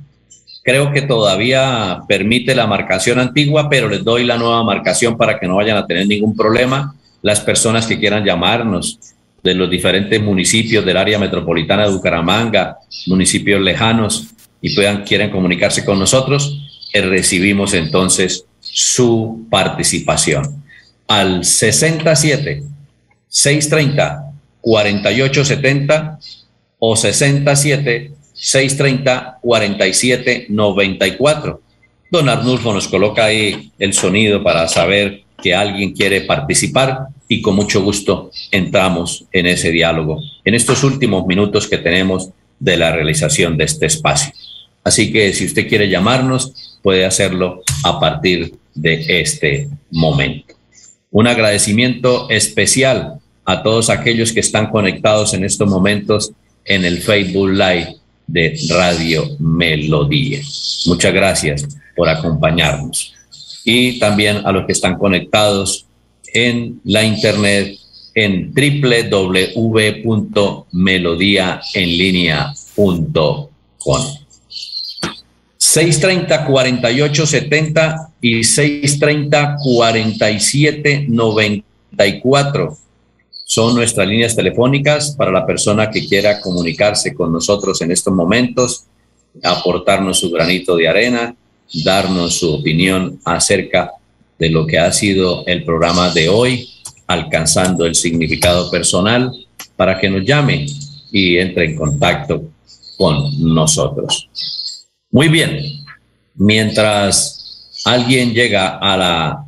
creo que todavía permite la marcación antigua, pero les doy la nueva marcación para que no vayan a tener ningún problema las personas que quieran llamarnos de los diferentes municipios del área metropolitana de Bucaramanga, municipios lejanos, y puedan, quieren comunicarse con nosotros, eh, recibimos entonces su participación. Al 67 630 4870 o 67 630 4794. Don Arnulfo nos coloca ahí el sonido para saber que alguien quiere participar y con mucho gusto entramos en ese diálogo en estos últimos minutos que tenemos de la realización de este espacio. Así que si usted quiere llamarnos, puede hacerlo a partir de este momento. Un agradecimiento especial a todos aquellos que están conectados en estos momentos en el Facebook Live de Radio Melodía. Muchas gracias por acompañarnos. Y también a los que están conectados en la internet en www.melodiaenlinea.com. 630 48 70 y 630 47 94 son nuestras líneas telefónicas para la persona que quiera comunicarse con nosotros en estos momentos, aportarnos su granito de arena, darnos su opinión acerca de lo que ha sido el programa de hoy, alcanzando el significado personal, para que nos llame y entre en contacto con nosotros. Muy bien, mientras alguien llega a la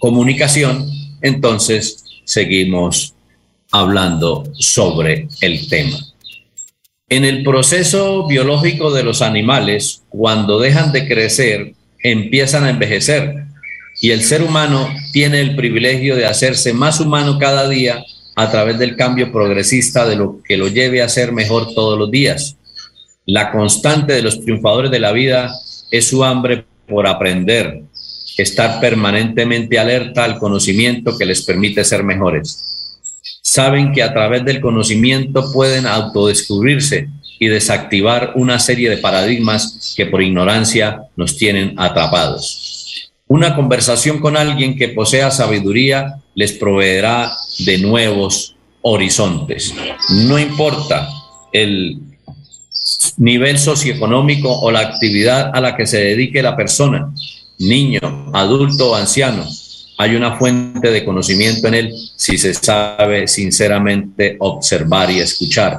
comunicación, entonces seguimos hablando sobre el tema. En el proceso biológico de los animales, cuando dejan de crecer, empiezan a envejecer y el ser humano tiene el privilegio de hacerse más humano cada día a través del cambio progresista de lo que lo lleve a ser mejor todos los días. La constante de los triunfadores de la vida es su hambre por aprender, estar permanentemente alerta al conocimiento que les permite ser mejores. Saben que a través del conocimiento pueden autodescubrirse y desactivar una serie de paradigmas que por ignorancia nos tienen atrapados. Una conversación con alguien que posea sabiduría les proveerá de nuevos horizontes. No importa el nivel socioeconómico o la actividad a la que se dedique la persona, niño, adulto o anciano, hay una fuente de conocimiento en él si se sabe sinceramente observar y escuchar.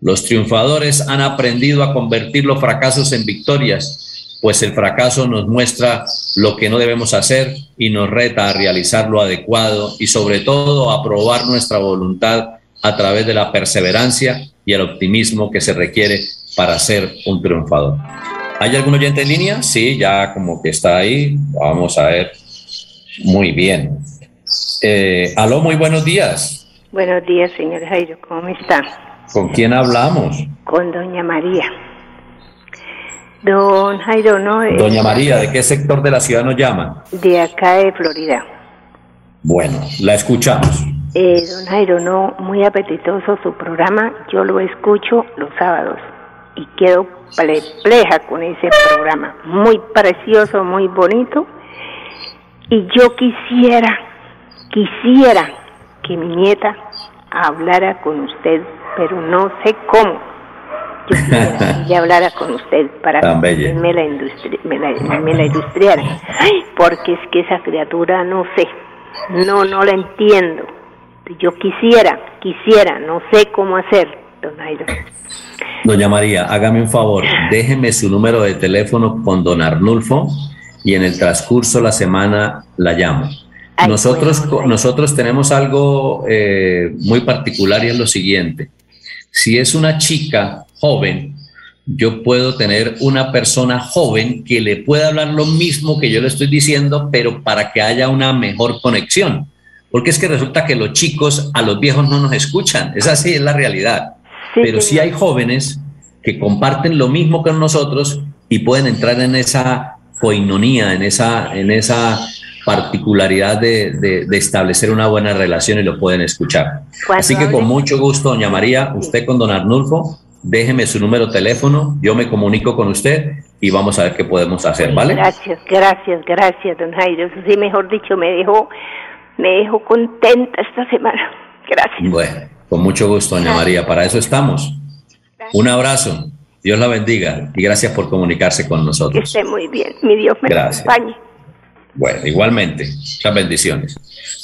Los triunfadores han aprendido a convertir los fracasos en victorias, pues el fracaso nos muestra lo que no debemos hacer y nos reta a realizar lo adecuado y sobre todo a probar nuestra voluntad a través de la perseverancia y el optimismo que se requiere para ser un triunfador. ¿Hay algún oyente en línea? Sí, ya como que está ahí. Vamos a ver. Muy bien. Eh, aló, muy buenos días. Buenos días, señor Jairo. ¿Cómo está? ¿Con quién hablamos? Con doña María. Don Jairo, ¿no? Eh, Doña María, ¿de qué sector de la ciudad nos llama? De acá de Florida. Bueno, la escuchamos. Eh, don Jairo, no, muy apetitoso su programa. Yo lo escucho los sábados y quedo perpleja con ese programa. Muy precioso, muy bonito. Y yo quisiera, quisiera que mi nieta hablara con usted, pero no sé cómo. Yo quisiera que hablara con usted para Tan que me la, me, la, me la. Ay, porque es que esa criatura no sé, no, no la entiendo. Yo quisiera, quisiera, no sé cómo hacer, don Jairo. Doña María, hágame un favor, déjeme su número de teléfono con don Arnulfo y en el transcurso de la semana la llamo. Ay, Nosotros, bueno, bueno. nosotros tenemos algo eh, muy particular y es lo siguiente. Si es una chica joven, yo puedo tener una persona joven que le pueda hablar lo mismo que yo le estoy diciendo, pero para que haya una mejor conexión. Porque es que resulta que los chicos a los viejos no nos escuchan. Esa sí es la realidad. Sí, pero sí hay jóvenes que comparten lo mismo con nosotros y pueden entrar en esa coinonía, en esa, en esa particularidad de, de- de establecer una buena relación y lo pueden escuchar. Cuando Así que con mucho gusto, doña María, usted con don Arnulfo, déjeme su número de teléfono, yo me comunico con usted y vamos a ver qué podemos hacer, ¿vale? Gracias, gracias, gracias, don Jairo. Eso sí, mejor dicho, me dejó, me dejó contenta esta semana. Gracias. Bueno, con mucho gusto, doña María, para eso estamos. Un abrazo, Dios la bendiga y gracias por comunicarse con Que nosotros. esté muy bien. Mi Dios me Gracias. acompañe. Bueno, igualmente, muchas bendiciones.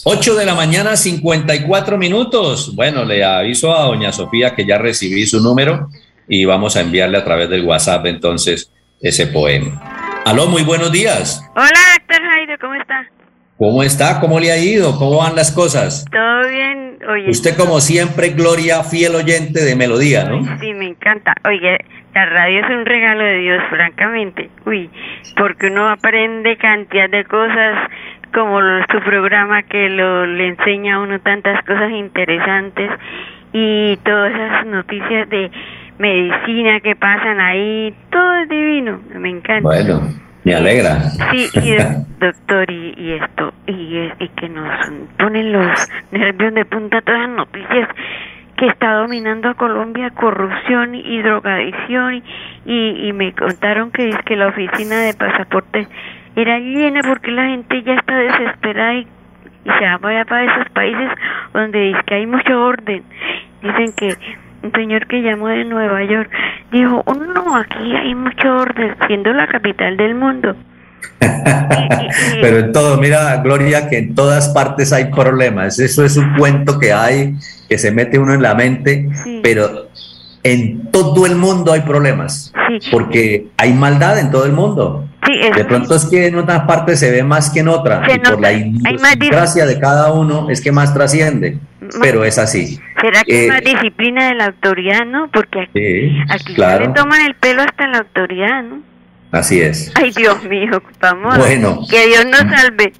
8 de la mañana, 54 minutos. Bueno, le aviso a doña Sofía que ya recibí su número y vamos a enviarle a través del WhatsApp entonces ese poema. Aló, muy buenos días. Hola, doctor Jairo, ¿cómo está? ¿Cómo está? ¿Cómo le ha ido? ¿Cómo van las cosas? ¿Todo bien? Oye, Usted como siempre, Gloria, fiel oyente de Melodía, ¿no? Sí, me encanta. Oye, la radio es un regalo de Dios, francamente. Uy, porque uno aprende cantidad de cosas, como su programa que lo, le enseña a uno tantas cosas interesantes y todas esas noticias de medicina que pasan ahí, todo es divino, me encanta. Bueno, me alegra. Sí, y do- doctor, y, y esto, y, y que nos ponen los nervios de punta todas las noticias que está dominando a Colombia, corrupción y drogadicción, y, y me contaron que es que la oficina de pasaportes era llena porque la gente ya está desesperada y, se va para para esos países donde dice que hay mucho orden. Dicen que un señor que llamó de Nueva York dijo, "Oh, no, aquí hay mucho orden, siendo la capital del mundo. Pero en todo, mira, Gloria, que en todas partes hay problemas. Eso es un cuento que hay, que se mete uno en la mente, Sí. pero en todo el mundo hay problemas, Sí. porque hay maldad en todo el mundo. Sí, De pronto es que en unas partes se ve más que en otras, Se y por la gracia de cada uno es que más trasciende, pero es así. ¿Será que Eh, es más disciplina de la autoridad, no? Porque aquí, aquí claro, le toman el pelo hasta la autoridad, ¿no? Así es. Ay, Dios mío, vamos. Bueno. Que Dios nos salve.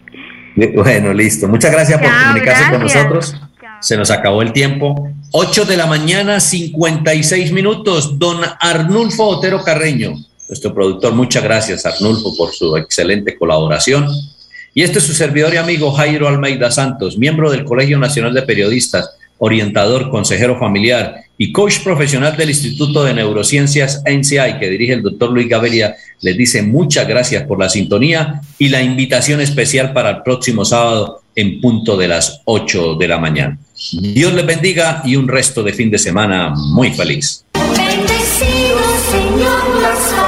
Bueno, listo. Muchas gracias por comunicarse con nosotros. Se nos acabó el tiempo. 8 de la mañana, 56 minutos. Don Arnulfo Otero Carreño, nuestro productor. Muchas gracias, Arnulfo, por su excelente colaboración. Y este es su servidor y amigo Jairo Almeida Santos, miembro del Colegio Nacional de Periodistas, orientador, consejero familiar y coach profesional del Instituto de Neurociencias NCI que dirige el doctor Luis Gaviria. Les dice muchas gracias por la sintonía y la invitación especial para el próximo sábado en punto de las 8 de la mañana. Dios les bendiga y un resto de fin de semana muy feliz. Bendecimos, Señor.